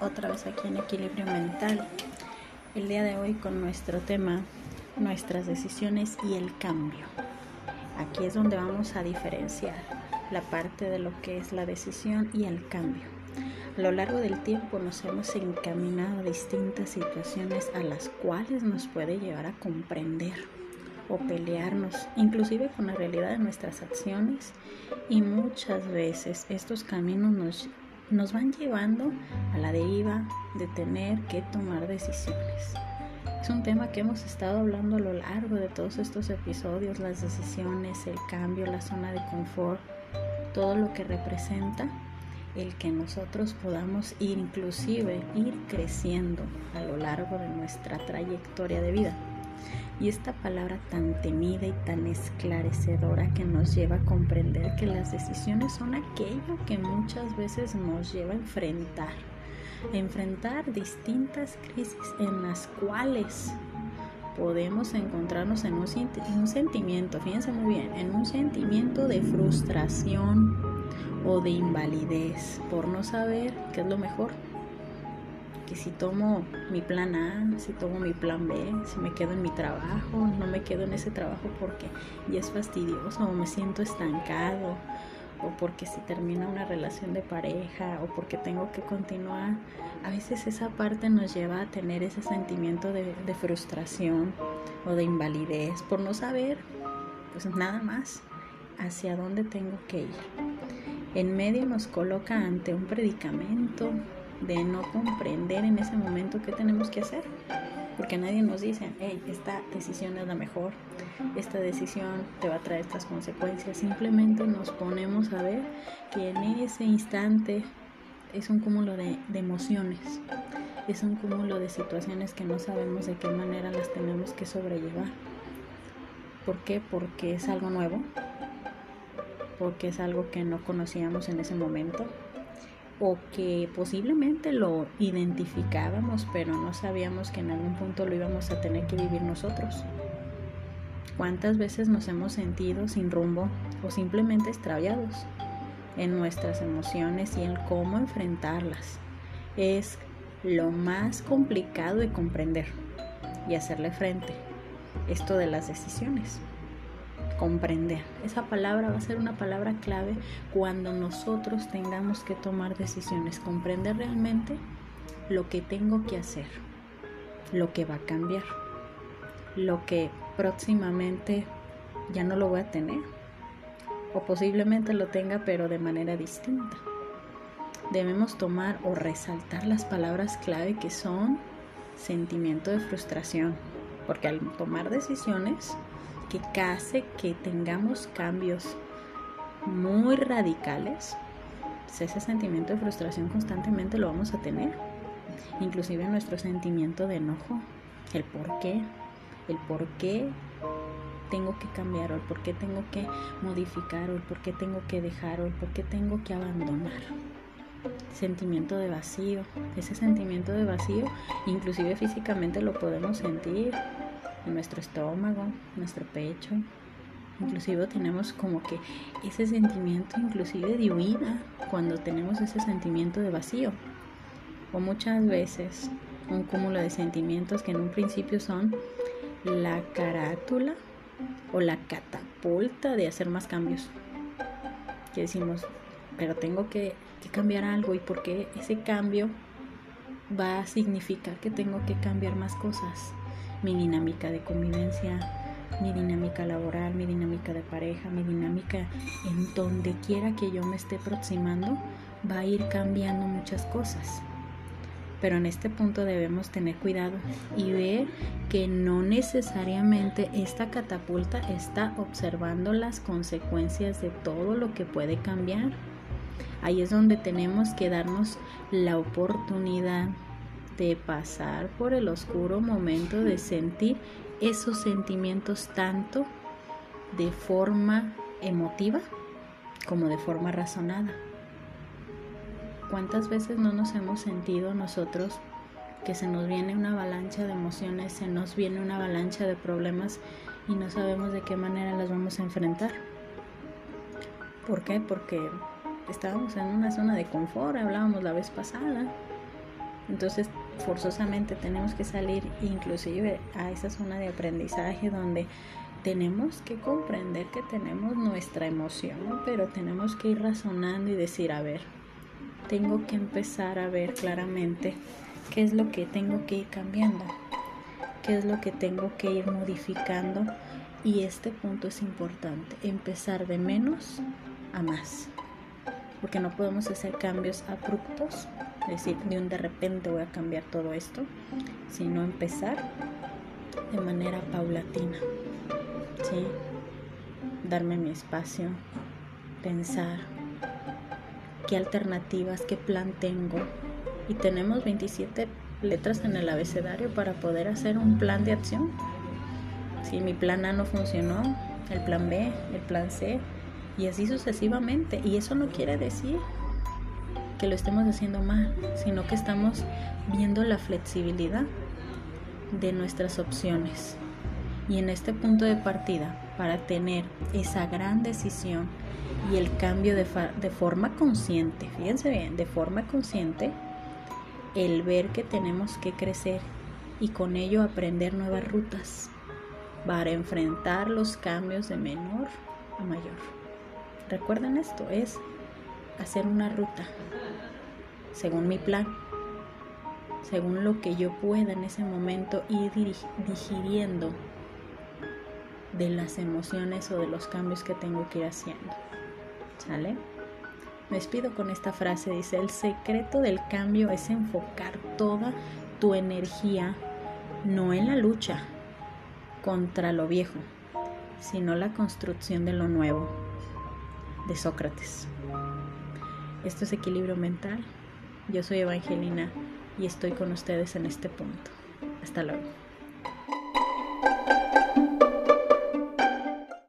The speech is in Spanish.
otra vez aquí en Equilibrio Mental. El día de hoy con nuestro tema, nuestras decisiones y el cambio. Aquí es donde vamos a diferenciar la parte de lo que es la decisión y el cambio. A lo largo del tiempo nos hemos encaminado a distintas situaciones a las cuales nos puede llevar a comprender o pelearnos, inclusive con la realidad de nuestras acciones. Y muchas veces estos caminos nos nos van llevando a la deriva de tener que tomar decisiones. Es un tema que hemos estado hablando a lo largo de todos estos episodios, las decisiones, el cambio, la zona de confort, todo lo que representa el que nosotros podamos inclusive ir creciendo a lo largo de nuestra trayectoria de vida. Y esta palabra tan temida y tan esclarecedora que nos lleva a comprender que las decisiones son aquello que muchas veces nos lleva a enfrentar, a enfrentar distintas crisis en las cuales podemos encontrarnos en un, un sentimiento, fíjense muy bien, en un sentimiento de frustración o de invalidez por no saber qué es lo mejor que si tomo mi plan A, si tomo mi plan B, si me quedo en mi trabajo, no me quedo en ese trabajo porque ya es fastidioso o me siento estancado o porque si termina una relación de pareja o porque tengo que continuar. A veces esa parte nos lleva a tener ese sentimiento de, de frustración o de invalidez por no saber pues nada más hacia dónde tengo que ir. En medio nos coloca ante un predicamento, de no comprender en ese momento qué tenemos que hacer. Porque nadie nos dice, hey, esta decisión es la mejor, esta decisión te va a traer estas consecuencias. Simplemente nos ponemos a ver que en ese instante es un cúmulo de, emociones, es un cúmulo de situaciones que no sabemos de qué manera las tenemos que sobrellevar. ¿Por qué? Porque es algo nuevo, porque es algo que no conocíamos en ese momento, o que posiblemente lo identificábamos, pero no sabíamos que en algún punto lo íbamos a tener que vivir nosotros. ¿Cuántas veces nos hemos sentido sin rumbo o simplemente extraviados en nuestras emociones y en cómo enfrentarlas? Es lo más complicado de comprender y hacerle frente. Esto de las decisiones comprender. Esa palabra va a ser una palabra clave cuando nosotros tengamos que tomar decisiones. Comprender realmente lo que tengo que hacer, lo que va a cambiar, lo que próximamente ya no lo voy a tener o posiblemente lo tenga pero de manera distinta. Debemos tomar o resaltar las palabras clave que son sentimiento de frustración, porque al tomar decisiones que hace que tengamos cambios muy radicales, ese sentimiento de frustración constantemente lo vamos a tener. Inclusive nuestro sentimiento de enojo, el por qué, el por qué tengo que cambiar el por qué tengo que modificar el por qué tengo que dejar o el por qué tengo que abandonar. Sentimiento de vacío, ese sentimiento de vacío inclusive físicamente lo podemos sentir nuestro estómago, nuestro pecho. Inclusive tenemos como que ese sentimiento inclusive de huida cuando tenemos ese sentimiento de vacío. O muchas veces un cúmulo de sentimientos que en un principio son la carátula o la catapulta de hacer más cambios. Que decimos, pero tengo que, que cambiar algo y porque ese cambio va a significar que tengo que cambiar más cosas mi dinámica de convivencia, mi dinámica laboral, mi dinámica de pareja, mi dinámica en donde quiera que yo me esté aproximando, va a ir cambiando muchas cosas. Pero en este punto debemos tener cuidado y ver que no necesariamente esta catapulta está observando las consecuencias de todo lo que puede cambiar. Ahí es donde tenemos que darnos la oportunidad de pasar por el oscuro momento de sentir esos sentimientos tanto de forma emotiva como de forma razonada. ¿Cuántas veces no nos hemos sentido nosotros que se nos viene una avalancha de emociones, se nos viene una avalancha de problemas y no sabemos de qué manera las vamos a enfrentar? ¿Por qué? Porque estábamos en una zona de confort, hablábamos la vez pasada Entonces, forzosamente tenemos que salir inclusive a esa zona de aprendizaje donde tenemos que comprender que tenemos nuestra emoción, pero tenemos que ir razonando y decir, a ver, tengo que empezar a ver claramente qué es lo que tengo que ir cambiando, qué es lo que tengo que ir modificando y este punto es importante, empezar de menos a más, porque no podemos hacer cambios abruptos, decir, de un de repente voy a cambiar todo esto, sino empezar de manera paulatina, ¿sí? Darme mi espacio, pensar qué alternativas, qué plan tengo. Y tenemos 27 letras en el abecedario para poder hacer un plan de acción. Si mi plan A no funcionó, el plan B, el plan C, y así sucesivamente. Y eso no quiere decir que lo estemos haciendo mal, sino que estamos viendo la flexibilidad de nuestras opciones. Y en este punto de partida, para tener esa gran decisión y el cambio de, de forma consciente, fíjense bien, de forma consciente, el ver que tenemos que crecer y con ello aprender nuevas rutas para enfrentar los cambios de menor a mayor. Recuerden esto, es hacer una ruta según mi plan, según lo que yo pueda en ese momento ir digiriendo de las emociones o de los cambios que tengo que ir haciendo. ¿Sale? Me despido con esta frase, dice, el secreto del cambio es enfocar toda tu energía no en la lucha contra lo viejo, sino la construcción de lo nuevo, de Sócrates. Esto es equilibrio mental. Yo soy Evangelina y estoy con ustedes en este punto. Hasta luego.